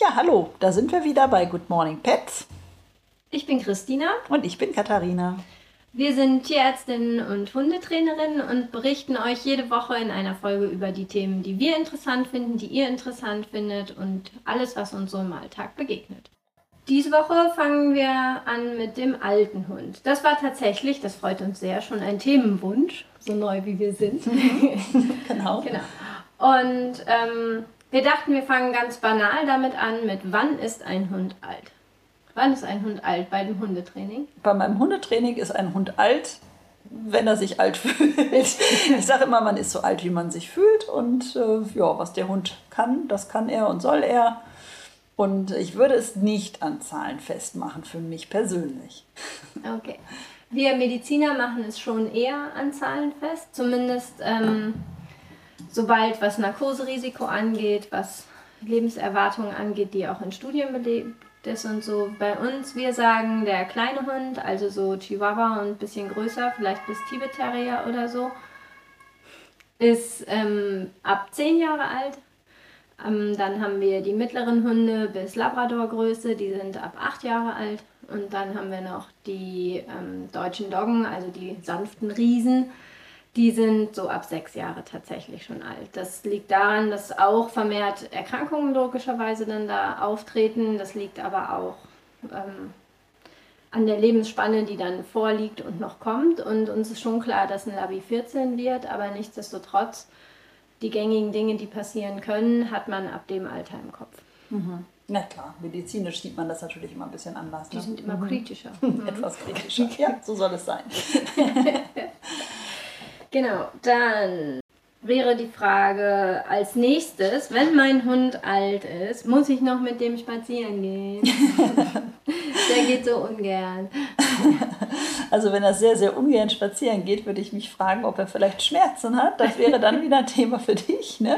Ja, hallo, da sind wir wieder bei Good Morning Pets. Ich bin Christina. Und ich bin Katharina. Wir sind Tierärztinnen und Hundetrainerinnen und berichten euch jede Woche in einer Folge über die Themen, die wir interessant finden, die ihr interessant findet und alles, was uns so im Alltag begegnet. Diese Woche fangen wir an mit dem alten Hund. Das war tatsächlich, das freut uns sehr, schon ein Themenwunsch, so neu wie wir sind. genau. genau. Und ähm, wir dachten, wir fangen ganz banal damit an, mit wann ist ein Hund alt? Wann ist ein Hund alt bei dem Hundetraining? Bei meinem Hundetraining ist ein Hund alt, wenn er sich alt fühlt. Ich sage immer, man ist so alt, wie man sich fühlt. Und äh, ja, was der Hund kann, das kann er und soll er. Und ich würde es nicht an Zahlen festmachen, für mich persönlich. Okay. Wir Mediziner machen es schon eher an Zahlen fest. Zumindest ähm, sobald was Narkoserisiko angeht, was Lebenserwartungen angeht, die auch in Studien belegt ist und so. Bei uns, wir sagen, der kleine Hund, also so Chihuahua und ein bisschen größer, vielleicht bis Tibet Terrier oder so, ist ähm, ab 10 Jahre alt. Ähm, dann haben wir die mittleren Hunde bis Labrador-Größe, die sind ab 8 Jahre alt. Und dann haben wir noch die ähm, deutschen Doggen, also die sanften Riesen die sind so ab sechs Jahre tatsächlich schon alt. Das liegt daran, dass auch vermehrt Erkrankungen logischerweise dann da auftreten. Das liegt aber auch ähm, an der Lebensspanne, die dann vorliegt und noch kommt. Und uns ist schon klar, dass ein Labi 14 wird, aber nichtsdestotrotz, die gängigen Dinge, die passieren können, hat man ab dem Alter im Kopf. Mhm. Na klar, medizinisch sieht man das natürlich immer ein bisschen anders. Die ne? sind immer mhm. kritischer. Etwas kritischer. ja, so soll es sein. Genau, dann wäre die Frage als nächstes, wenn mein Hund alt ist, muss ich noch mit dem spazieren gehen? Der geht so ungern. Also wenn er sehr, sehr ungern spazieren geht, würde ich mich fragen, ob er vielleicht Schmerzen hat. Das wäre dann wieder ein Thema für dich. Ne?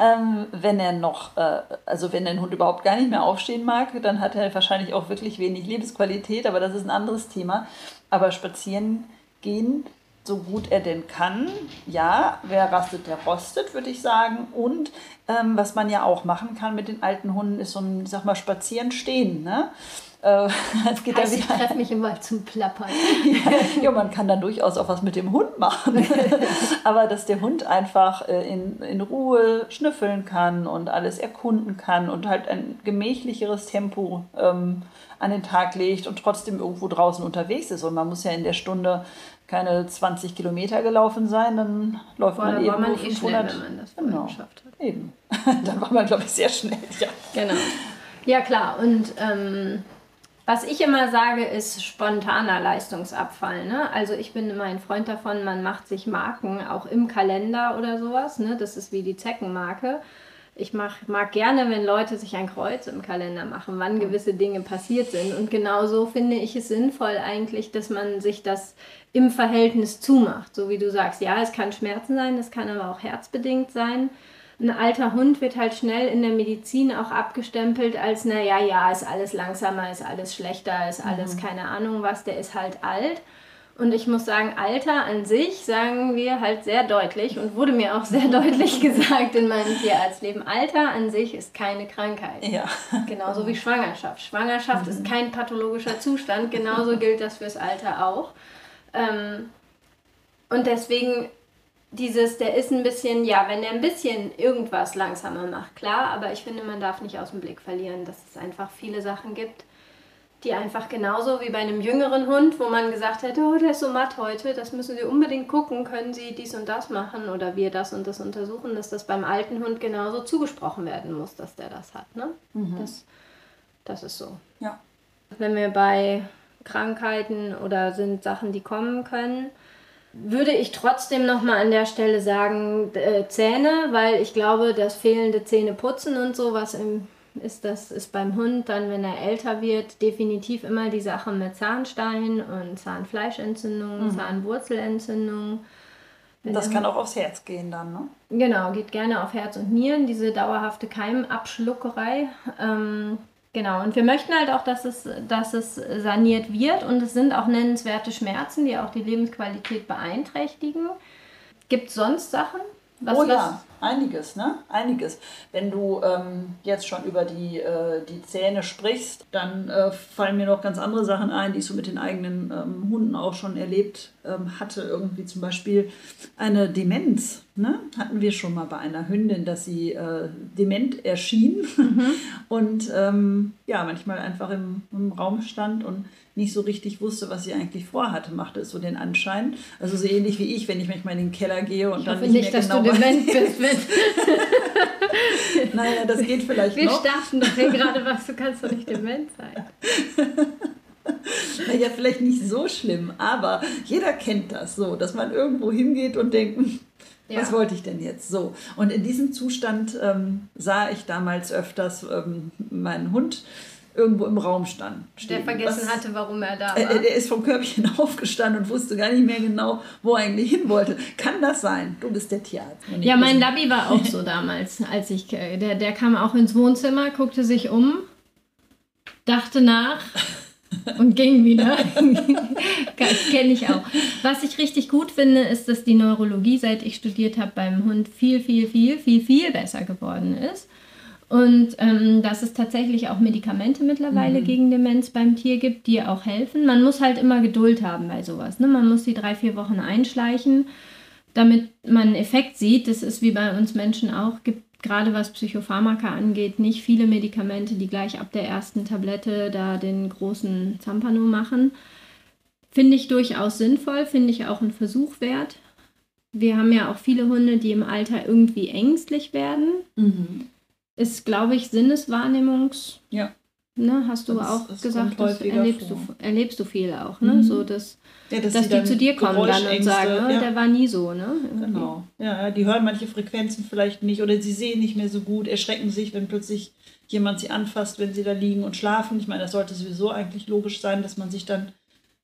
Ähm, wenn er noch, äh, also wenn ein Hund überhaupt gar nicht mehr aufstehen mag, dann hat er wahrscheinlich auch wirklich wenig Lebensqualität, aber das ist ein anderes Thema. Aber spazieren gehen so gut er denn kann. Ja, wer rastet, der rostet, würde ich sagen. Und ähm, was man ja auch machen kann mit den alten Hunden, ist so ein, sag mal, spazieren stehen. Ne? Äh, geht heißt, ich treffe mich immer zum Plappern. ja, man kann dann durchaus auch was mit dem Hund machen. Aber dass der Hund einfach äh, in, in Ruhe schnüffeln kann und alles erkunden kann und halt ein gemächlicheres Tempo ähm, an den Tag legt und trotzdem irgendwo draußen unterwegs ist. Und man muss ja in der Stunde keine 20 Kilometer gelaufen sein, dann läuft Boah, man eben war man nur 500. Eh schnell, wenn man das genau. geschafft hat. Eben. dann war man, glaube ich, sehr schnell. Ja. Genau. Ja, klar. Und ähm, was ich immer sage, ist spontaner Leistungsabfall. Ne? Also ich bin immer ein Freund davon, man macht sich Marken auch im Kalender oder sowas. Ne? Das ist wie die Zeckenmarke ich mach, mag gerne, wenn Leute sich ein Kreuz im Kalender machen, wann gewisse Dinge passiert sind. Und genauso finde ich es sinnvoll eigentlich, dass man sich das im Verhältnis zumacht. So wie du sagst, ja, es kann Schmerzen sein, es kann aber auch herzbedingt sein. Ein alter Hund wird halt schnell in der Medizin auch abgestempelt als, naja, ja, ist alles langsamer, ist alles schlechter, ist alles mhm. keine Ahnung was, der ist halt alt. Und ich muss sagen, Alter an sich sagen wir halt sehr deutlich und wurde mir auch sehr deutlich gesagt in meinem Tierarztleben. Alter an sich ist keine Krankheit. Ja. Genauso wie Schwangerschaft. Schwangerschaft mhm. ist kein pathologischer Zustand. Genauso gilt das fürs Alter auch. Ähm, und deswegen dieses, der ist ein bisschen, ja, wenn er ein bisschen irgendwas langsamer macht, klar, aber ich finde, man darf nicht aus dem Blick verlieren, dass es einfach viele Sachen gibt, die einfach genauso wie bei einem jüngeren Hund, wo man gesagt hätte, oh, der ist so matt heute, das müssen Sie unbedingt gucken, können Sie dies und das machen oder wir das und das untersuchen, dass das beim alten Hund genauso zugesprochen werden muss, dass der das hat. Ne? Mhm. Das, das ist so. Ja. Wenn wir bei Krankheiten oder sind Sachen, die kommen können, würde ich trotzdem nochmal an der Stelle sagen, äh, Zähne, weil ich glaube, das fehlende Zähneputzen und so, was im ist das ist beim Hund dann, wenn er älter wird, definitiv immer die Sache mit Zahnstein und Zahnfleischentzündung, mhm. Zahnwurzelentzündung. das kann auch aufs Herz gehen dann, ne? Genau, geht gerne auf Herz und Nieren, diese dauerhafte Keimabschluckerei. Ähm, genau, und wir möchten halt auch, dass es, dass es saniert wird und es sind auch nennenswerte Schmerzen, die auch die Lebensqualität beeinträchtigen. Gibt es sonst Sachen? Was, oh ja. einiges, ne? Einiges. Wenn du ähm, jetzt schon über die, äh, die Zähne sprichst, dann äh, fallen mir noch ganz andere Sachen ein, die ich so mit den eigenen ähm, Hunden auch schon erlebt ähm, hatte. Irgendwie zum Beispiel eine Demenz. Ne? Hatten wir schon mal bei einer Hündin, dass sie äh, dement erschien mhm. und ähm, ja, manchmal einfach im, im Raum stand und nicht so richtig wusste, was sie eigentlich vorhatte, machte es so den Anschein. Also so ähnlich wie ich, wenn ich manchmal in den Keller gehe und ich dann nicht, nicht mehr dass genau du dement bist. naja, das geht vielleicht Wir noch. Wir starten doch hier gerade was, du kannst doch nicht dement sein. naja, vielleicht nicht so schlimm, aber jeder kennt das so, dass man irgendwo hingeht und denkt, hm, ja. was wollte ich denn jetzt? So. Und in diesem Zustand ähm, sah ich damals öfters ähm, meinen Hund irgendwo im Raum stand. Stehen. Der vergessen Was, hatte, warum er da war. Er, der ist vom Körbchen aufgestanden und wusste gar nicht mehr genau, wo er eigentlich hin wollte. Kann das sein? Du bist der Tierarzt. Ja, mein Labi war auch so damals, als ich, äh, der, der kam auch ins Wohnzimmer, guckte sich um, dachte nach und ging wieder. Kenne ich auch. Was ich richtig gut finde, ist, dass die Neurologie, seit ich studiert habe, beim Hund viel, viel, viel, viel, viel besser geworden ist. Und ähm, dass es tatsächlich auch Medikamente mittlerweile mhm. gegen Demenz beim Tier gibt, die auch helfen. Man muss halt immer Geduld haben bei sowas. Ne? Man muss die drei, vier Wochen einschleichen, damit man einen Effekt sieht. Das ist wie bei uns Menschen auch. Gibt gerade was Psychopharmaka angeht, nicht viele Medikamente, die gleich ab der ersten Tablette da den großen Zampano machen. Finde ich durchaus sinnvoll, finde ich auch einen Versuch wert. Wir haben ja auch viele Hunde, die im Alter irgendwie ängstlich werden. Mhm ist, glaube ich, Sinneswahrnehmungs. Ja. Ne, hast du das, auch das gesagt, das erlebst du, erlebst du viel auch, ne? Mhm. So, dass, ja, dass, dass die zu dir kommen dann und sagen, ne, ja. der war nie so, ne? Genau. Ja, die hören manche Frequenzen vielleicht nicht oder sie sehen nicht mehr so gut, erschrecken sich, wenn plötzlich jemand sie anfasst, wenn sie da liegen und schlafen. Ich meine, das sollte sowieso eigentlich logisch sein, dass man sich dann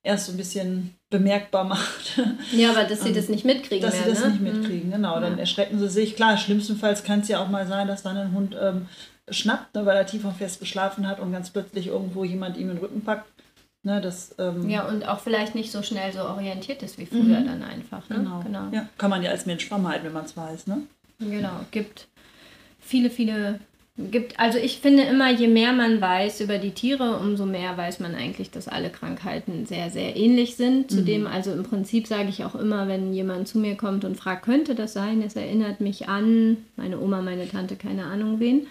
erst so ein bisschen bemerkbar macht. Ja, aber dass sie das nicht mitkriegen. Dass mehr, sie das ne? nicht mhm. mitkriegen, genau. Dann ja. erschrecken sie sich. Klar, schlimmstenfalls kann es ja auch mal sein, dass dann ein Hund ähm, schnappt, ne, weil er tief und fest geschlafen hat und ganz plötzlich irgendwo jemand ihm den Rücken packt. Ne, das, ähm, ja, und auch vielleicht nicht so schnell so orientiert ist wie früher mhm. dann einfach. Ne? Genau. genau. Ja, kann man ja als Mensch vermeiden, wenn man es weiß. Ne? Genau, gibt viele, viele gibt, also ich finde immer, je mehr man weiß über die Tiere, umso mehr weiß man eigentlich, dass alle Krankheiten sehr, sehr ähnlich sind. Mhm. Zudem, also im Prinzip sage ich auch immer, wenn jemand zu mir kommt und fragt, könnte das sein? Es erinnert mich an meine Oma, meine Tante, keine Ahnung wen.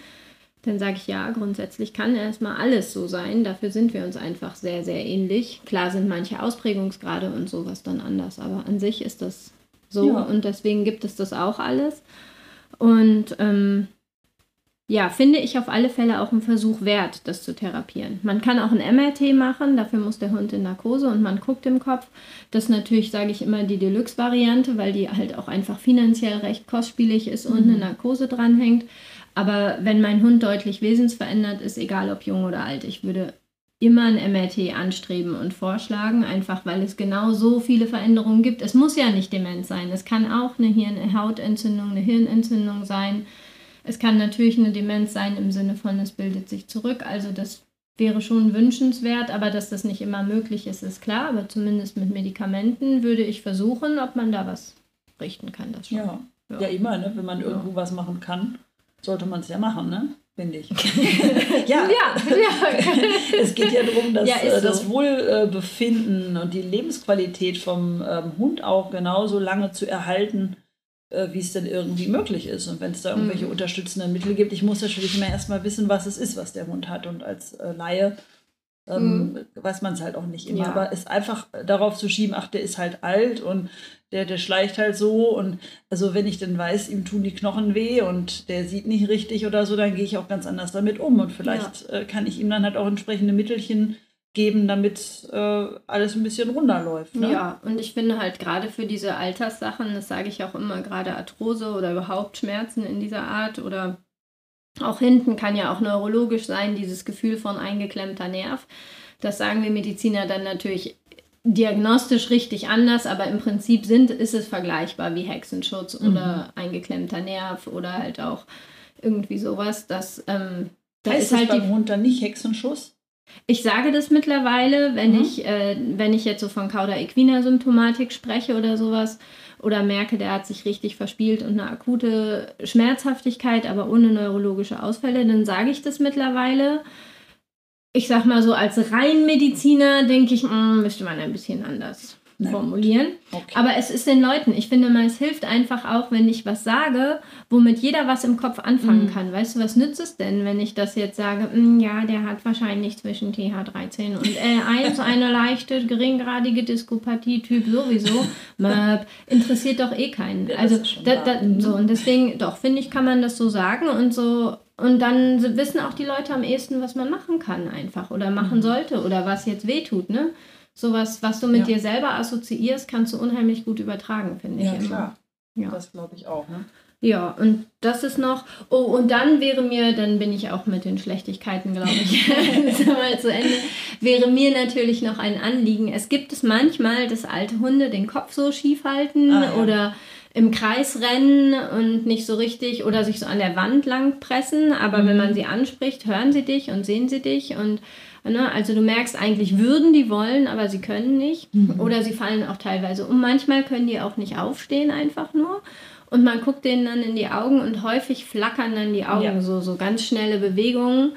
Dann sage ich ja, grundsätzlich kann erstmal alles so sein. Dafür sind wir uns einfach sehr, sehr ähnlich. Klar sind manche Ausprägungsgrade und sowas dann anders, aber an sich ist das so ja. und deswegen gibt es das auch alles. Und ähm, ja, finde ich auf alle Fälle auch einen Versuch wert, das zu therapieren. Man kann auch ein MRT machen, dafür muss der Hund in Narkose und man guckt im Kopf. Das ist natürlich, sage ich immer, die Deluxe-Variante, weil die halt auch einfach finanziell recht kostspielig ist und mhm. eine Narkose dranhängt. Aber wenn mein Hund deutlich wesensverändert ist, egal ob jung oder alt, ich würde immer ein MRT anstreben und vorschlagen, einfach weil es genau so viele Veränderungen gibt. Es muss ja nicht Demenz sein, es kann auch eine Hirnhautentzündung, eine Hirnentzündung sein es kann natürlich eine Demenz sein im Sinne von, es bildet sich zurück. Also das wäre schon wünschenswert, aber dass das nicht immer möglich ist, ist klar. Aber zumindest mit Medikamenten würde ich versuchen, ob man da was richten kann. Das schon. Ja, ja. ja immer, ne? wenn man ja. irgendwo was machen kann, sollte man es ja machen, ne? finde ich. ja. ja, ja. es geht ja darum, dass ja, äh, so. das Wohlbefinden und die Lebensqualität vom ähm, Hund auch genauso lange zu erhalten, wie es denn irgendwie möglich ist. Und wenn es da irgendwelche mhm. unterstützenden Mittel gibt, ich muss natürlich immer erstmal wissen, was es ist, was der Hund hat. Und als äh, Laie ähm, mhm. weiß man es halt auch nicht immer. Ja. Aber es einfach darauf zu schieben, ach, der ist halt alt und der, der schleicht halt so. Und also wenn ich dann weiß, ihm tun die Knochen weh und der sieht nicht richtig oder so, dann gehe ich auch ganz anders damit um. Und vielleicht ja. äh, kann ich ihm dann halt auch entsprechende Mittelchen geben, damit äh, alles ein bisschen runterläuft. Ne? Ja, und ich finde halt gerade für diese Alterssachen, das sage ich auch immer, gerade Arthrose oder überhaupt Schmerzen in dieser Art oder auch hinten kann ja auch neurologisch sein, dieses Gefühl von eingeklemmter Nerv. Das sagen wir Mediziner dann natürlich diagnostisch richtig anders, aber im Prinzip sind, ist es vergleichbar wie Hexenschutz mhm. oder eingeklemmter Nerv oder halt auch irgendwie sowas. Das, ähm, da heißt ist halt beim Hund dann nicht Hexenschuss? Ich sage das mittlerweile, wenn, mhm. ich, äh, wenn ich jetzt so von Cauda equina Symptomatik spreche oder sowas oder merke, der hat sich richtig verspielt und eine akute Schmerzhaftigkeit, aber ohne neurologische Ausfälle, dann sage ich das mittlerweile. Ich sag mal so, als Reinmediziner denke ich, mh, hm, müsste man ein bisschen anders Nein. formulieren. Okay. Aber es ist den Leuten, ich finde mal, es hilft einfach auch, wenn ich was sage, womit jeder was im Kopf anfangen mhm. kann. Weißt du, was nützt es denn, wenn ich das jetzt sage, hm, ja, der hat wahrscheinlich zwischen TH13 und L1 eine leichte, geringgradige Diskopathie, Typ sowieso. Möp, interessiert doch eh keinen. Ja, also, da, da, so, und deswegen, doch, finde ich, kann man das so sagen und so und dann wissen auch die Leute am ehesten, was man machen kann einfach oder machen mhm. sollte oder was jetzt wehtut, ne? Sowas, was du mit ja. dir selber assoziierst, kannst du unheimlich gut übertragen, finde ich. Ja, immer. klar. Ja. Das glaube ich auch. Ne? Ja, und das ist noch. Oh, und dann wäre mir, dann bin ich auch mit den Schlechtigkeiten, glaube ich, mal zu Ende. Wäre mir natürlich noch ein Anliegen. Es gibt es manchmal, dass alte Hunde den Kopf so schief halten ah, ja. oder im Kreis rennen und nicht so richtig oder sich so an der Wand lang pressen. Aber mhm. wenn man sie anspricht, hören sie dich und sehen sie dich und Ne? Also du merkst eigentlich, würden die wollen, aber sie können nicht. Mhm. Oder sie fallen auch teilweise um. Manchmal können die auch nicht aufstehen, einfach nur. Und man guckt denen dann in die Augen und häufig flackern dann die Augen ja. so, so ganz schnelle Bewegungen.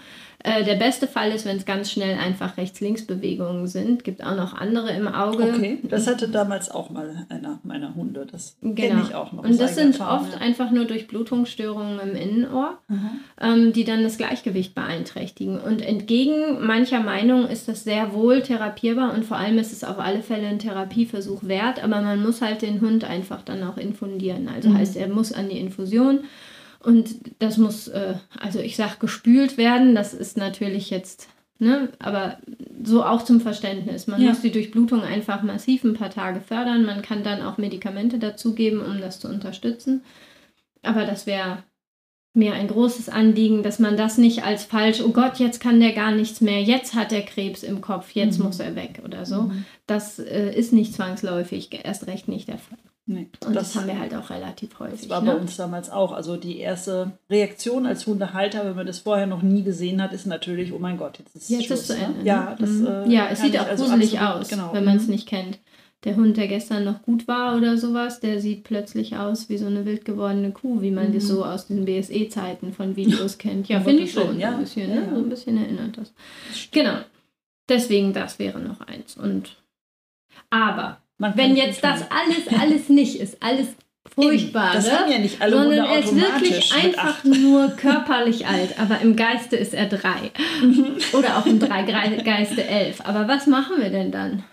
Äh, der beste Fall ist, wenn es ganz schnell einfach Rechts-Links-Bewegungen sind. Gibt auch noch andere im Auge. Okay, das hatte damals auch mal einer meiner Hunde. Das genau. kenne ich auch noch. Und das sind oft ja. einfach nur durch Blutungsstörungen im Innenohr, mhm. ähm, die dann das Gleichgewicht beeinträchtigen. Und entgegen mancher Meinung ist das sehr wohl therapierbar und vor allem ist es auf alle Fälle ein Therapieversuch wert, aber man muss halt den Hund einfach dann auch infundieren. Also mhm. heißt, er muss an die Infusion und das muss, äh, also ich sage, gespült werden. Das ist natürlich jetzt, ne, aber so auch zum Verständnis. Man ja. muss die Durchblutung einfach massiv ein paar Tage fördern. Man kann dann auch Medikamente dazugeben, um das zu unterstützen. Aber das wäre mir ein großes Anliegen, dass man das nicht als falsch, oh Gott, jetzt kann der gar nichts mehr, jetzt hat er Krebs im Kopf, jetzt mhm. muss er weg oder so. Mhm. Das äh, ist nicht zwangsläufig, erst recht nicht der Fall. Nee, und das, das, haben wir halt auch relativ häufig. Das war ne? bei uns damals auch. Also die erste Reaktion als Hundehalter, wenn man das vorher noch nie gesehen hat, ist natürlich, oh mein Gott, jetzt ist es Jetzt Schluss, ist zu ne? Ende. Ne? Ja, das, mhm. äh, ja, es sieht auch also gruselig aus, genau. wenn man es mhm. nicht kennt. Der Hund, der gestern noch gut war oder sowas, der sieht plötzlich aus wie so eine wild gewordene Kuh, wie man mhm. das so aus den BSE-Zeiten von Videos kennt. Ja, finde ich schon. Ja. So ein bisschen, ne? ja, ja. So ein bisschen erinnert das. das genau. Deswegen, das wäre noch eins. Und aber wenn jetzt das alles, alles nicht ist, alles furchtbar, das haben ja nicht alle sondern er ist wirklich einfach nur körperlich alt, aber im Geiste ist er drei. Mhm. Oder auch im drei Geiste elf. Aber was machen wir denn dann?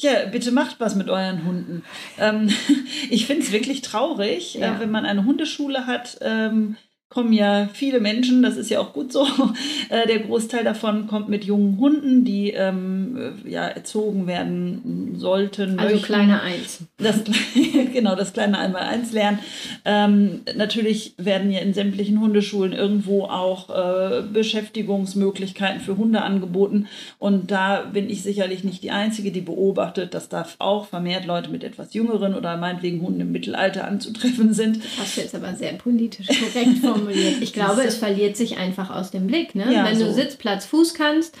Ja, bitte macht was mit euren Hunden. Ähm, ich finde es wirklich traurig, ja. äh, wenn man eine Hundeschule hat, ähm, kommen ja viele Menschen, das ist ja auch gut so. Äh, der Großteil davon kommt mit jungen Hunden, die ähm, äh, ja erzogen werden sollten. Also möchten. kleine Eins. Das, genau, das kleine Einmal-Eins lernen. Ähm, natürlich werden ja in sämtlichen Hundeschulen irgendwo auch äh, Beschäftigungsmöglichkeiten für Hunde angeboten. Und da bin ich sicherlich nicht die Einzige, die beobachtet, dass da auch vermehrt Leute mit etwas jüngeren oder meinetwegen Hunden im Mittelalter anzutreffen sind. Das hast du jetzt aber sehr politisch korrekt formuliert formuliert. Ich glaube, es verliert sich einfach aus dem Blick. Ne? Ja, Wenn so. du Sitz, Platz, Fuß kannst,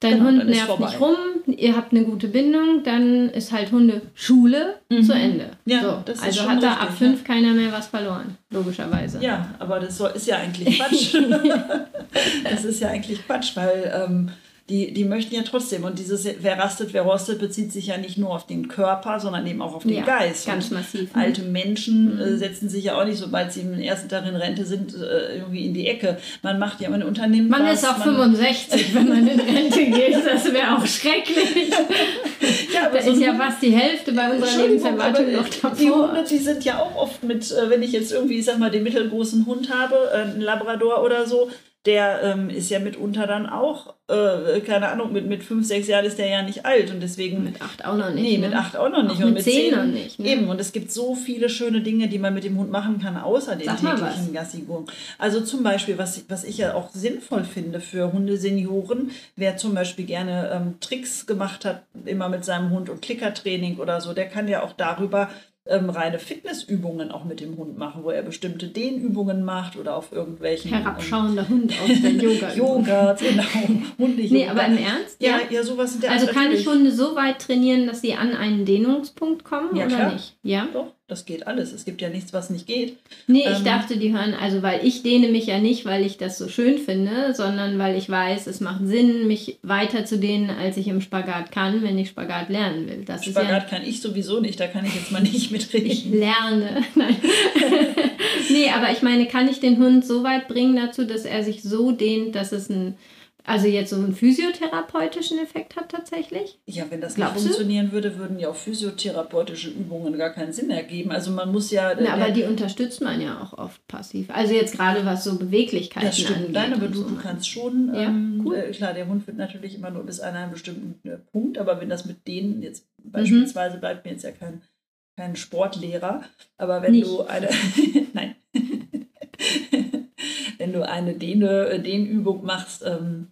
dein genau, Hund nervt vorbei. nicht rum, ihr habt eine gute Bindung, dann ist halt Hundeschule mhm. zu Ende. Ja, so. also hat da ab fünf ja. keiner mehr was verloren, logischerweise. Ja, aber das ist ja eigentlich Quatsch. das ist ja eigentlich Quatsch, weil ähm, die, die möchten ja trotzdem. Und dieses Wer rastet, wer rostet bezieht sich ja nicht nur auf den Körper, sondern eben auch auf den ja, Geist. Ganz und massiv. Ne? Alte Menschen äh, mhm. setzen sich ja auch nicht, sobald sie im ersten Tag in Rente sind, äh, irgendwie in die Ecke. Man macht ja, man unternimmt Man was, ist auch man 65, wenn man in Rente geht. Das wäre auch schrecklich. ja, da so ist ja fast die Hälfte bei unserer Lebenserwartung noch davor. Die Hunde, die sind ja auch oft mit, äh, wenn ich jetzt irgendwie, ich sag mal, den mittelgroßen Hund habe, äh, einen Labrador oder so, der ähm, ist ja mitunter dann auch, äh, keine Ahnung, mit, mit fünf, sechs Jahren ist der ja nicht alt und deswegen. Mit acht auch noch nicht. Nee, ne? mit acht auch noch nicht. Auch und mit zehn, noch nicht. Ne? Eben, und es gibt so viele schöne Dinge, die man mit dem Hund machen kann, außer den Sag täglichen Gassigungen. Also zum Beispiel, was, was ich ja auch sinnvoll finde für Hundesenioren, wer zum Beispiel gerne ähm, Tricks gemacht hat, immer mit seinem Hund und Klickertraining oder so, der kann ja auch darüber ähm, reine Fitnessübungen auch mit dem Hund machen, wo er bestimmte Dehnübungen macht oder auf irgendwelchen. Herabschauender ähm, Hund aus der Yoga. Yoga, genau. Hunde Nee, aber im Ernst? Ja, ja, ja sowas in der Also kann ich Hunde so weit trainieren, dass sie an einen Dehnungspunkt kommen ja, oder klar. nicht? Ja. Doch das geht alles. Es gibt ja nichts, was nicht geht. Nee, ich ähm, dachte, die hören, also weil ich dehne mich ja nicht, weil ich das so schön finde, sondern weil ich weiß, es macht Sinn, mich weiter zu dehnen, als ich im Spagat kann, wenn ich Spagat lernen will. Das Spagat ja, kann ich sowieso nicht, da kann ich jetzt mal nicht mitreden. Ich lerne. Nein. nee, aber ich meine, kann ich den Hund so weit bringen dazu, dass er sich so dehnt, dass es ein also jetzt so einen physiotherapeutischen Effekt hat tatsächlich? Ja, wenn das Glaubst nicht funktionieren du? würde, würden ja auch physiotherapeutische Übungen gar keinen Sinn ergeben. Also man muss ja... Na, aber die unterstützt man ja auch oft passiv. Also jetzt gerade was so Beweglichkeit Das stimmt, nein, aber du, so. kannst schon... Ja, ähm, cool. Äh, klar, der Hund wird natürlich immer nur bis an einen bestimmten äh, Punkt, aber wenn das mit denen jetzt mhm. beispielsweise mhm. bleibt mir jetzt ja kein, kein Sportlehrer, aber wenn nicht. du eine... nein. wenn du eine Dehne, Dehnübung machst... Ähm,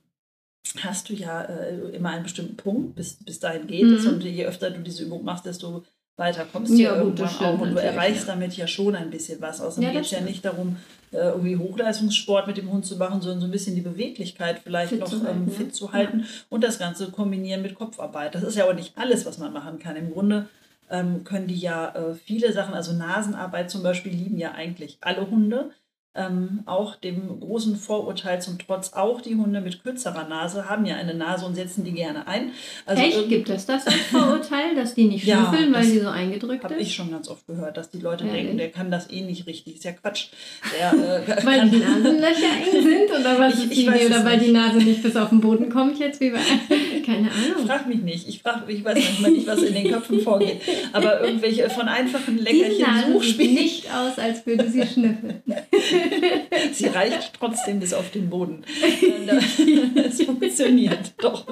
hast du ja äh, immer einen bestimmten Punkt, bis, bis dahin geht mhm. es. Und je öfter du diese Übung machst, desto weiter kommst du ja, irgendwann auch. Und du erreichst ja. damit ja schon ein bisschen was. Außerdem ja, geht es ja nicht darum, äh, irgendwie Hochleistungssport mit dem Hund zu machen, sondern so ein bisschen die Beweglichkeit vielleicht fit noch zu halten, ähm, fit zu halten und das Ganze kombinieren mit Kopfarbeit. Das ist ja auch nicht alles, was man machen kann. Im Grunde ähm, können die ja äh, viele Sachen, also Nasenarbeit zum Beispiel, lieben ja eigentlich alle Hunde ähm, auch dem großen Vorurteil zum Trotz, auch die Hunde mit kürzerer Nase haben ja eine Nase und setzen die gerne ein. Also Echt? Gibt es das als Vorurteil, dass die nicht schnüffeln, ja, weil sie so eingedrückt ist? Habe ich schon ganz oft gehört, dass die Leute ja, denken, der kann das eh nicht richtig. Ist ja Quatsch. Der, äh, weil die Nasenlöcher eng sind oder was ich, ich weiß Oder weil nicht. die Nase nicht bis auf den Boden kommt jetzt wie bei... Keine Ahnung. Frag mich nicht. Ich, frag, ich weiß manchmal nicht, was in den Köpfen vorgeht. Aber irgendwelche von einfachen Leckerchen Suchspielen... nicht aus, als würde sie schnüffeln. Sie reicht trotzdem bis auf den Boden. Es funktioniert doch.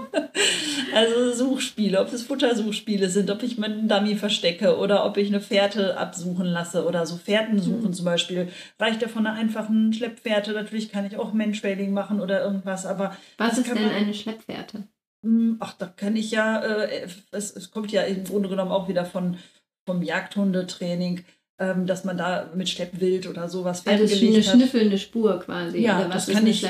Also Suchspiele, ob es Futtersuchspiele sind, ob ich meinen Dummy verstecke oder ob ich eine Fährte absuchen lasse oder so Fährten suchen mhm. zum Beispiel. Reicht ja von einer einfachen Schleppfährte. Natürlich kann ich auch Menschwailing machen oder irgendwas, aber. Was ist denn eine Schleppfährte? Hm, ach, da kann ich ja, äh, es, es kommt ja im Grunde genommen auch wieder von, vom Jagdhundetraining ähm, dass man da mit Schleppwild oder sowas Also es ist eine schnüffelnde Spur quasi. Ja, oder was das kann ich?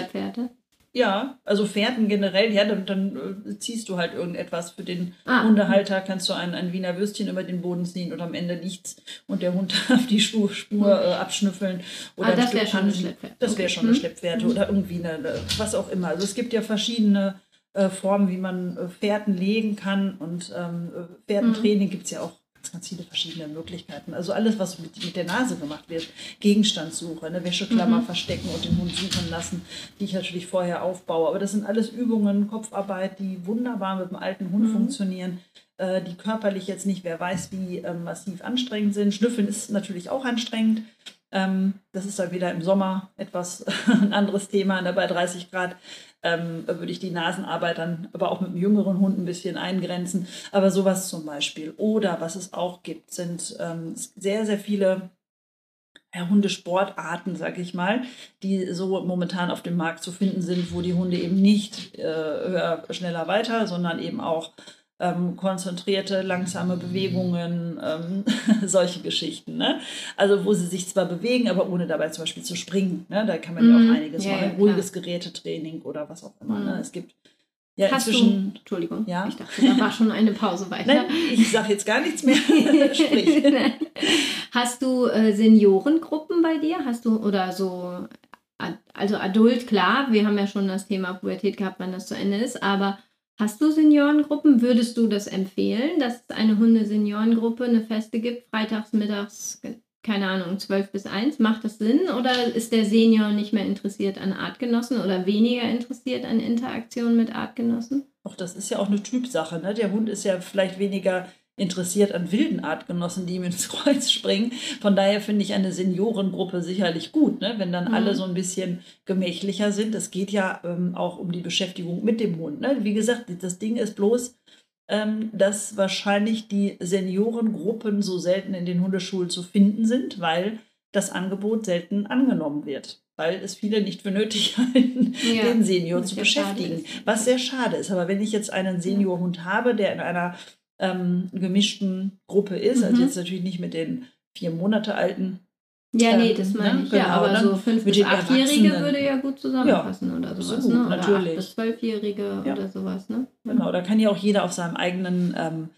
Ja, also Fährten generell, ja, dann, dann äh, ziehst du halt irgendetwas für den ah. Hundehalter, kannst du ein, ein Wiener Würstchen über den Boden ziehen und am Ende nichts und der Hund darf die Spur, Spur hm. äh, abschnüffeln. Oder ah, das wäre schon eine Schleppfährte. Das wäre schon eine hm. Schleppfährte hm. oder irgendwie eine, was auch immer. Also es gibt ja verschiedene äh, Formen, wie man äh, Fährten legen kann und ähm, äh, Fährtentraining hm. gibt es ja auch ganz viele verschiedene Möglichkeiten. Also alles, was mit, mit der Nase gemacht wird. Gegenstandssuche, eine Wäscheklammer mhm. verstecken und den Hund suchen lassen, die ich natürlich vorher aufbaue. Aber das sind alles Übungen, Kopfarbeit, die wunderbar mit dem alten Hund mhm. funktionieren, äh, die körperlich jetzt nicht, wer weiß, wie äh, massiv anstrengend sind. Schnüffeln ist natürlich auch anstrengend. Ähm, das ist dann wieder im Sommer etwas ein anderes Thema, ne, bei 30 Grad ähm, würde ich die Nasenarbeit dann aber auch mit einem jüngeren Hund ein bisschen eingrenzen. Aber sowas zum Beispiel. Oder was es auch gibt, sind ähm, sehr, sehr viele Hundesportarten, sag ich mal, die so momentan auf dem Markt zu finden sind, wo die Hunde eben nicht äh, höher, schneller weiter, sondern eben auch ähm, konzentrierte, langsame Bewegungen, ähm, solche Geschichten. Ne? Also wo sie sich zwar bewegen, aber ohne dabei zum Beispiel zu springen. Ne? Da kann man ja auch mhm. einiges ja, machen. Ja, Ruhiges Gerätetraining oder was auch immer. Ne? Mhm. Ne? Es gibt ja, Hast inzwischen, du, Entschuldigung, ja? ich dachte, da war schon eine Pause weiter. Nein, ich sage jetzt gar nichts mehr. Sprich. Hast du äh, Seniorengruppen bei dir? Hast du oder so, also Adult, klar, wir haben ja schon das Thema Pubertät gehabt, wann das zu Ende ist, aber Hast du Seniorengruppen? Würdest du das empfehlen, dass es eine Hunde-Seniorengruppe, eine feste gibt, freitags, mittags, keine Ahnung, 12 bis 1? Macht das Sinn? Oder ist der Senior nicht mehr interessiert an Artgenossen oder weniger interessiert an Interaktion mit Artgenossen? Auch das ist ja auch eine Typsache. Ne? Der Hund ist ja vielleicht weniger interessiert an wilden Artgenossen, die ihm ins Kreuz springen. Von daher finde ich eine Seniorengruppe sicherlich gut, ne? wenn dann mhm. alle so ein bisschen gemächlicher sind. Es geht ja ähm, auch um die Beschäftigung mit dem Hund. Ne? Wie gesagt, das Ding ist bloß, ähm, dass wahrscheinlich die Seniorengruppen so selten in den Hundeschulen zu finden sind, weil das Angebot selten angenommen wird weil es viele nicht für nötig halten, ja, den Senior zu beschäftigen. Was sehr schade ist. Aber wenn ich jetzt einen Seniorhund habe, der in einer ähm, gemischten Gruppe ist. Also mhm. Also jetzt natürlich nicht mit den vier Monate alten. Ja, nee, das meine ne? ich. Genau, ja, aber so fünf bis achtjährige würde ja gut zusammenpassen ja, oder sowas. So, ne? Oder natürlich. acht bis zwölfjährige ja. oder sowas. Ne? Genau, da kann ja auch jeder auf seinem eigenen ähm,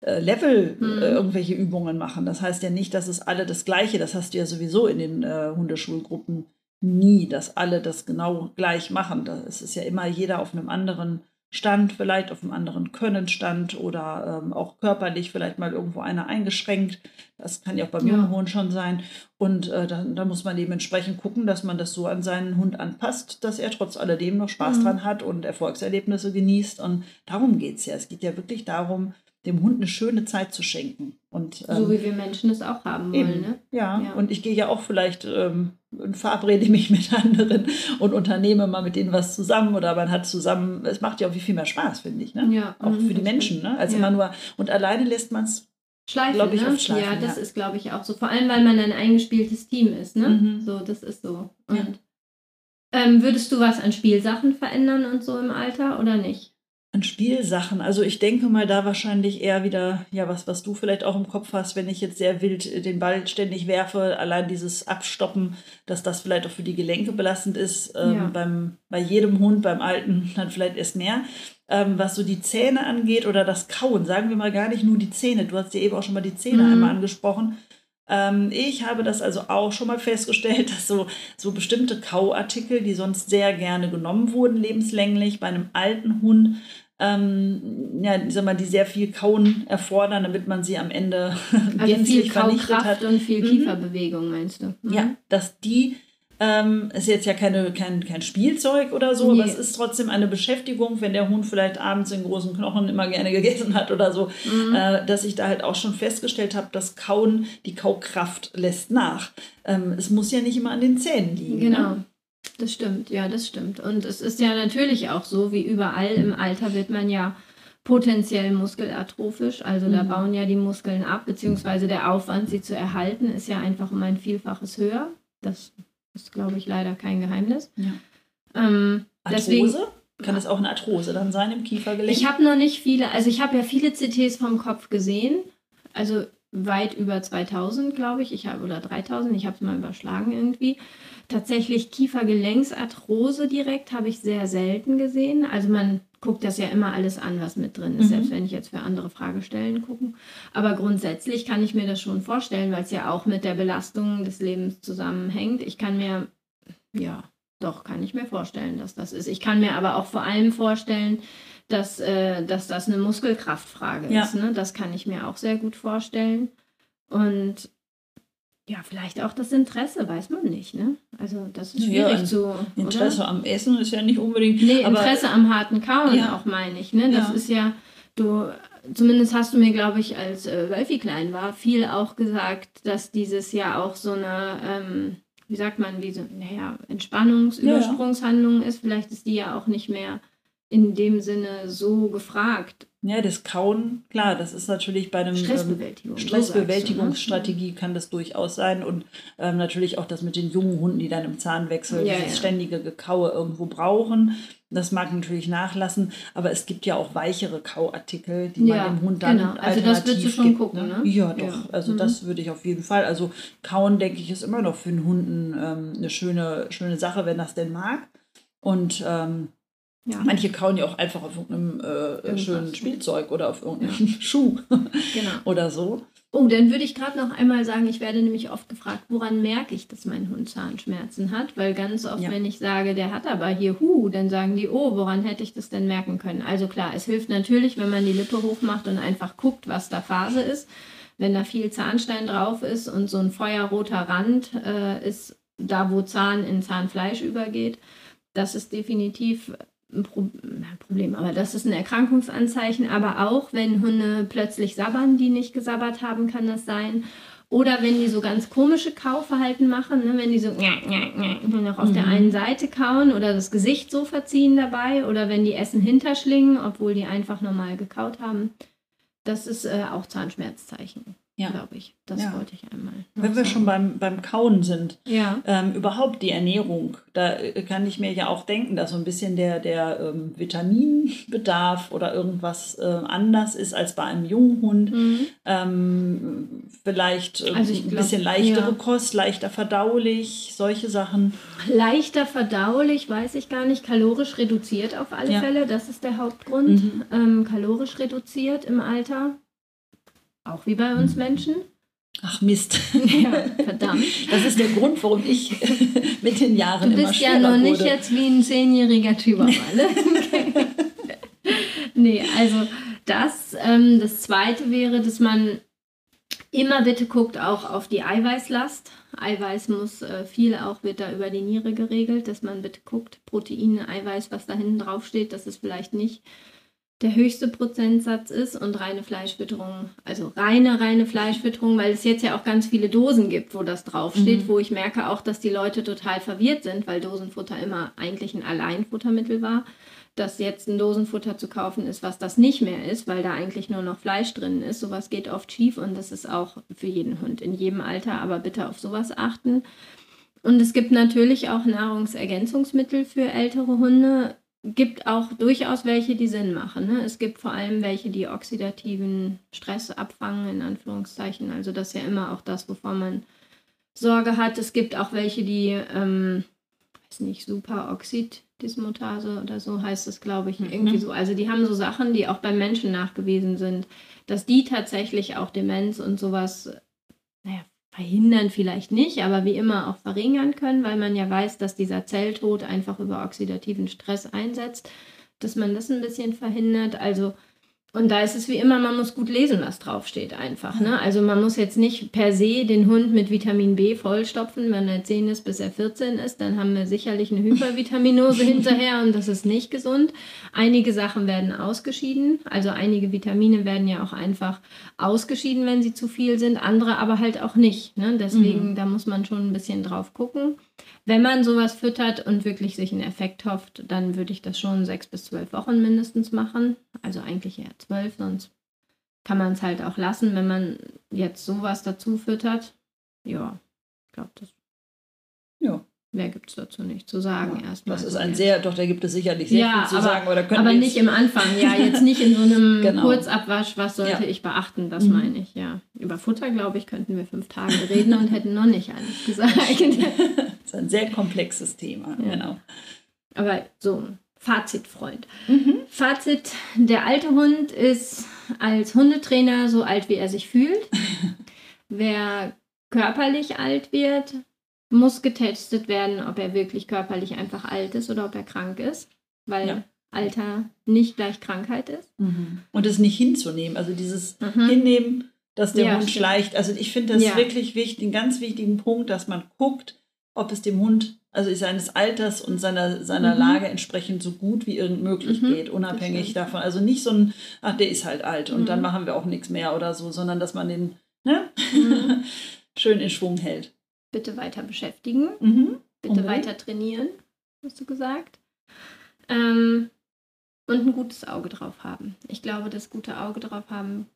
äh, Level mhm. äh, irgendwelche Übungen machen. Das heißt ja nicht, dass es alle das Gleiche, das hast du ja sowieso in den äh, Hundeschulgruppen nie, dass alle das genau gleich machen. Das ist ja immer jeder auf einem anderen Stand, vielleicht auf einem anderen Könnenstand oder ähm, auch körperlich vielleicht mal irgendwo einer eingeschränkt. Das kann ja auch beim ja. jungen Hund schon sein. Und äh, da, da, muss man eben entsprechend gucken, dass man das so an seinen Hund anpasst, dass er trotz alledem noch Spaß mhm. dran hat und Erfolgserlebnisse genießt. Und darum geht es ja. Es geht ja wirklich darum, dem Hund eine schöne Zeit zu schenken. Und, ähm, so wie wir Menschen es auch haben wollen. Eben, ne? ja. ja. und ich gehe ja auch vielleicht ähm, und verabrede mich mit anderen und unternehme mal mit denen was zusammen oder man hat zusammen, es macht ja auch viel mehr Spaß, finde ich. Ne? Ja, auch für die Menschen, ne? als ja. immer nur, und alleine lässt man es Schleifen, ich, ne? Schleifen, ja, das ja. ist, glaube ich, auch so. Vor allem, weil man ein eingespieltes Team ist, ne? Mhm. So, das ist so. Und ja. ähm, würdest du was an Spielsachen verändern und so im Alter oder nicht? An Spielsachen. Also ich denke mal da wahrscheinlich eher wieder, ja, was, was du vielleicht auch im Kopf hast, wenn ich jetzt sehr wild den Ball ständig werfe, allein dieses Abstoppen, dass das vielleicht auch für die Gelenke belastend ist. Ähm, ja. beim, bei jedem Hund, beim Alten dann vielleicht erst mehr. Ähm, was so die Zähne angeht oder das Kauen, sagen wir mal gar nicht nur die Zähne. Du hast ja eben auch schon mal die Zähne mhm. einmal angesprochen. Ähm, ich habe das also auch schon mal festgestellt, dass so, so bestimmte Kauartikel, die sonst sehr gerne genommen wurden, lebenslänglich, bei einem alten Hund, ähm, ja, sag mal, die sehr viel Kauen erfordern, damit man sie am Ende also gänzlich viel vernichtet hat. und viel mhm. Kieferbewegung, meinst du? Mhm. Ja, dass die ähm, ist jetzt ja keine, kein, kein Spielzeug oder so, nee. aber es ist trotzdem eine Beschäftigung, wenn der Hund vielleicht abends den großen Knochen immer gerne gegessen hat oder so, mhm. äh, dass ich da halt auch schon festgestellt habe, dass Kauen, die Kaukraft lässt nach. Ähm, es muss ja nicht immer an den Zähnen liegen. Genau. Ne? Das stimmt, ja, das stimmt. Und es ist ja natürlich auch so, wie überall im Alter wird man ja potenziell muskelatrophisch. Also mhm. da bauen ja die Muskeln ab, beziehungsweise der Aufwand, sie zu erhalten, ist ja einfach um ein Vielfaches höher. Das ist, glaube ich, leider kein Geheimnis. Ja. Ähm, Arthrose? Deswegen, Kann das auch eine Arthrose dann sein im Kiefergelenk? Ich habe noch nicht viele, also ich habe ja viele CTs vom Kopf gesehen. Also weit über 2000, glaube ich. Ich habe oder 3000, ich habe es mal überschlagen irgendwie. Tatsächlich Kiefergelenksarthrose direkt habe ich sehr selten gesehen. Also man guckt das ja immer alles an, was mit drin ist, mhm. selbst wenn ich jetzt für andere Fragestellen gucke. Aber grundsätzlich kann ich mir das schon vorstellen, weil es ja auch mit der Belastung des Lebens zusammenhängt. Ich kann mir, ja, doch, kann ich mir vorstellen, dass das ist. Ich kann mir aber auch vor allem vorstellen, dass, äh, dass das eine Muskelkraftfrage ja. ist. Ne? Das kann ich mir auch sehr gut vorstellen. Und ja, vielleicht auch das Interesse, weiß man nicht. Ne? Also das ist schwierig ja, zu. Interesse oder? am Essen ist ja nicht unbedingt. Nee, Interesse am harten Kauen ja. auch, meine ich. Ne? Das ja. ist ja, du, zumindest hast du mir, glaube ich, als äh, Wölfi klein war, viel auch gesagt, dass dieses ja auch so eine, ähm, wie sagt man, wie so, naja, Entspannungsübersprungshandlung ist. Vielleicht ist die ja auch nicht mehr in dem Sinne so gefragt. Ja, das Kauen, klar, das ist natürlich bei einem Stressbewältigung, ähm, Stressbewältigungsstrategie kann das durchaus sein und ähm, natürlich auch das mit den jungen Hunden, die dann im Zahnwechsel ja, dieses ja. ständige Gekaue irgendwo brauchen. Das mag natürlich nachlassen, aber es gibt ja auch weichere Kauartikel, die ja, man dem Hund dann genau. Also das würdest du schon gibt, gucken, ne? Ja, doch. Ja. Also mhm. das würde ich auf jeden Fall. Also Kauen, denke ich, ist immer noch für den Hunden ähm, eine schöne, schöne Sache, wenn das denn mag. Und ähm, ja. Manche kauen ja auch einfach auf irgendeinem äh, schönen Spielzeug oder auf irgendeinem. Schuh genau. oder so. Oh, dann würde ich gerade noch einmal sagen, ich werde nämlich oft gefragt, woran merke ich, dass mein Hund Zahnschmerzen hat? Weil ganz oft, ja. wenn ich sage, der hat aber hier Hu, dann sagen die, oh, woran hätte ich das denn merken können? Also klar, es hilft natürlich, wenn man die Lippe hochmacht und einfach guckt, was da Phase ist. Wenn da viel Zahnstein drauf ist und so ein feuerroter Rand äh, ist da, wo Zahn in Zahnfleisch übergeht, das ist definitiv ein Problem, aber das ist ein Erkrankungsanzeichen. Aber auch wenn Hunde plötzlich sabbern, die nicht gesabbert haben, kann das sein. Oder wenn die so ganz komische Kauverhalten machen, ne? wenn die so nur noch auf mhm. der einen Seite kauen oder das Gesicht so verziehen dabei oder wenn die Essen hinterschlingen, obwohl die einfach normal gekaut haben. Das ist äh, auch Zahnschmerzzeichen. Ja. glaube ich. Das ja. wollte ich einmal. Wenn wir schon beim, beim Kauen sind, ja. ähm, überhaupt die Ernährung, da äh, kann ich mir ja auch denken, dass so ein bisschen der, der ähm, Vitaminbedarf oder irgendwas äh, anders ist als bei einem jungen Hund. Mhm. Ähm, vielleicht äh, also ein glaub, bisschen leichtere ja. Kost, leichter verdaulich, solche Sachen. Leichter verdaulich, weiß ich gar nicht. Kalorisch reduziert auf alle Fälle, das ist der Hauptgrund. Mhm. Ähm, kalorisch reduziert im Alter. Auch wie bei uns Menschen. Ach Mist. Ja, verdammt. Das ist der Grund, warum ich mit den Jahren immer schwerer Du bist ja noch nicht jetzt wie ein zehnjähriger Typ ne? Okay. nee, also das. Ähm, das Zweite wäre, dass man immer bitte guckt auch auf die Eiweißlast. Eiweiß muss äh, viel auch, wird da über die Niere geregelt, dass man bitte guckt, Proteine, Eiweiß, was da hinten drauf steht, das ist vielleicht nicht der höchste Prozentsatz ist und reine Fleischfütterung, also reine, reine Fleischfütterung, weil es jetzt ja auch ganz viele Dosen gibt, wo das draufsteht, mhm. wo ich merke auch, dass die Leute total verwirrt sind, weil Dosenfutter immer eigentlich ein Alleinfuttermittel war, dass jetzt ein Dosenfutter zu kaufen ist, was das nicht mehr ist, weil da eigentlich nur noch Fleisch drin ist. Sowas geht oft schief und das ist auch für jeden Hund in jedem Alter, aber bitte auf sowas achten. Und es gibt natürlich auch Nahrungsergänzungsmittel für ältere Hunde gibt auch durchaus welche, die Sinn machen. Ne? Es gibt vor allem welche, die oxidativen Stress abfangen, in Anführungszeichen. Also das ist ja immer auch das, wovor man Sorge hat. Es gibt auch welche, die, ähm, weiß nicht, Superoxiddismutase oder so heißt es, glaube ich, mhm. irgendwie so. Also die haben so Sachen, die auch beim Menschen nachgewiesen sind, dass die tatsächlich auch Demenz und sowas, naja, verhindern vielleicht nicht, aber wie immer auch verringern können, weil man ja weiß, dass dieser Zelltod einfach über oxidativen Stress einsetzt, dass man das ein bisschen verhindert. Also und da ist es wie immer, man muss gut lesen, was draufsteht einfach. Ne? Also man muss jetzt nicht per se den Hund mit Vitamin B vollstopfen, wenn er 10 ist, bis er 14 ist. Dann haben wir sicherlich eine Hypervitaminose hinterher und das ist nicht gesund. Einige Sachen werden ausgeschieden. Also einige Vitamine werden ja auch einfach ausgeschieden, wenn sie zu viel sind. Andere aber halt auch nicht. Ne? Deswegen, mhm. da muss man schon ein bisschen drauf gucken wenn man sowas füttert und wirklich sich einen Effekt hofft, dann würde ich das schon sechs bis zwölf Wochen mindestens machen. Also eigentlich eher zwölf, sonst kann man es halt auch lassen, wenn man jetzt sowas dazu füttert. Ja, ich glaube, das. Ja. Mehr gibt es dazu nicht zu sagen ja, erstmal. Das ist ein sehr, doch, da gibt es sicherlich sehr ja, viel zu aber, sagen. Aber, aber nicht im Anfang, ja, jetzt nicht in so einem genau. Kurzabwasch, was sollte ja. ich beachten, das mhm. meine ich, ja. Über Futter, glaube ich, könnten wir fünf Tage reden und hätten noch nicht alles gesagt. das ist ein sehr komplexes Thema, genau. Aber so, Fazitfreund. Mhm. Fazit, der alte Hund ist als Hundetrainer so alt, wie er sich fühlt. Wer körperlich alt wird, muss getestet werden, ob er wirklich körperlich einfach alt ist oder ob er krank ist, weil ja. Alter nicht gleich Krankheit ist. Mhm. Und es nicht hinzunehmen, also dieses mhm. Hinnehmen, dass der ja, Hund schleicht. Also ich finde das ja. wirklich wichtig, einen ganz wichtigen Punkt, dass man guckt, ob es dem Hund, also seines Alters und seiner, seiner mhm. Lage entsprechend so gut wie irgend möglich mhm. geht, unabhängig davon. Also nicht so ein, ach, der ist halt alt und dann mhm. machen wir auch nichts mehr oder so, sondern dass man den ne? Mhm. schön in Schwung hält bitte weiter beschäftigen, mhm. bitte okay. weiter trainieren, hast du gesagt. Ähm, und ein gutes Auge drauf haben. Ich glaube, das gute Auge drauf haben.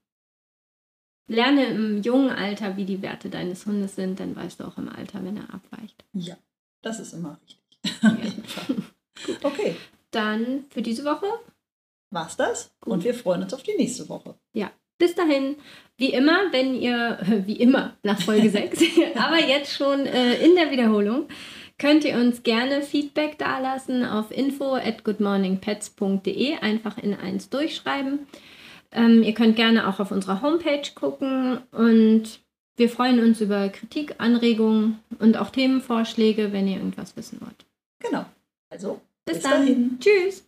Lerne im jungen Alter, wie die Werte deines Hundes sind, dann weißt du auch im Alter, wenn er abweicht. Ja, das ist immer richtig. Ja. okay. Dann für diese Woche war's das. Gut. Und wir freuen uns auf die nächste Woche. Ja. Bis dahin, wie immer, wenn ihr, wie immer nach Folge 6, aber jetzt schon äh, in der Wiederholung, könnt ihr uns gerne Feedback dalassen auf info at goodmorningpets.de, einfach in eins durchschreiben. Ähm, ihr könnt gerne auch auf unserer Homepage gucken und wir freuen uns über Kritik, Anregungen und auch Themenvorschläge, wenn ihr irgendwas wissen wollt. Genau. Also, bis, bis dann. Dahin. Tschüss.